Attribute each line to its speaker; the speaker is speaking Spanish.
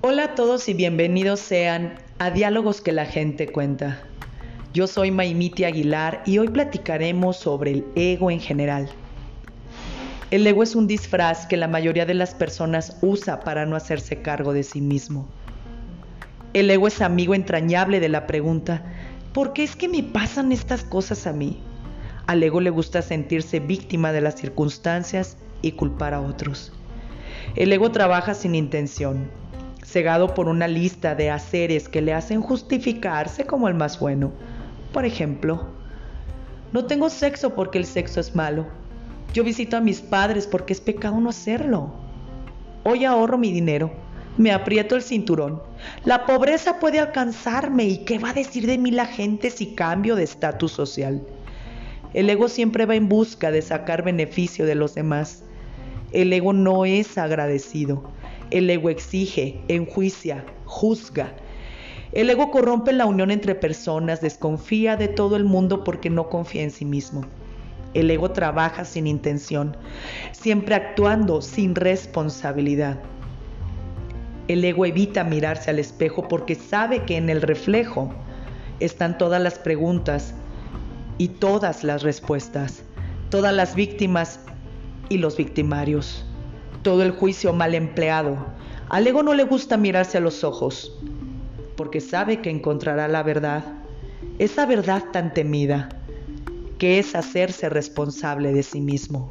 Speaker 1: Hola a todos y bienvenidos sean a Diálogos que la gente cuenta. Yo soy Maimiti Aguilar y hoy platicaremos sobre el ego en general. El ego es un disfraz que la mayoría de las personas usa para no hacerse cargo de sí mismo. El ego es amigo entrañable de la pregunta, ¿por qué es que me pasan estas cosas a mí? Al ego le gusta sentirse víctima de las circunstancias y culpar a otros. El ego trabaja sin intención, cegado por una lista de haceres que le hacen justificarse como el más bueno. Por ejemplo, no tengo sexo porque el sexo es malo. Yo visito a mis padres porque es pecado no hacerlo. Hoy ahorro mi dinero. Me aprieto el cinturón. La pobreza puede alcanzarme y qué va a decir de mí la gente si cambio de estatus social. El ego siempre va en busca de sacar beneficio de los demás. El ego no es agradecido. El ego exige, enjuicia, juzga. El ego corrompe la unión entre personas, desconfía de todo el mundo porque no confía en sí mismo. El ego trabaja sin intención, siempre actuando sin responsabilidad. El ego evita mirarse al espejo porque sabe que en el reflejo están todas las preguntas y todas las respuestas, todas las víctimas y los victimarios todo el juicio mal empleado. Al ego no le gusta mirarse a los ojos, porque sabe que encontrará la verdad, esa verdad tan temida, que es hacerse responsable de sí mismo.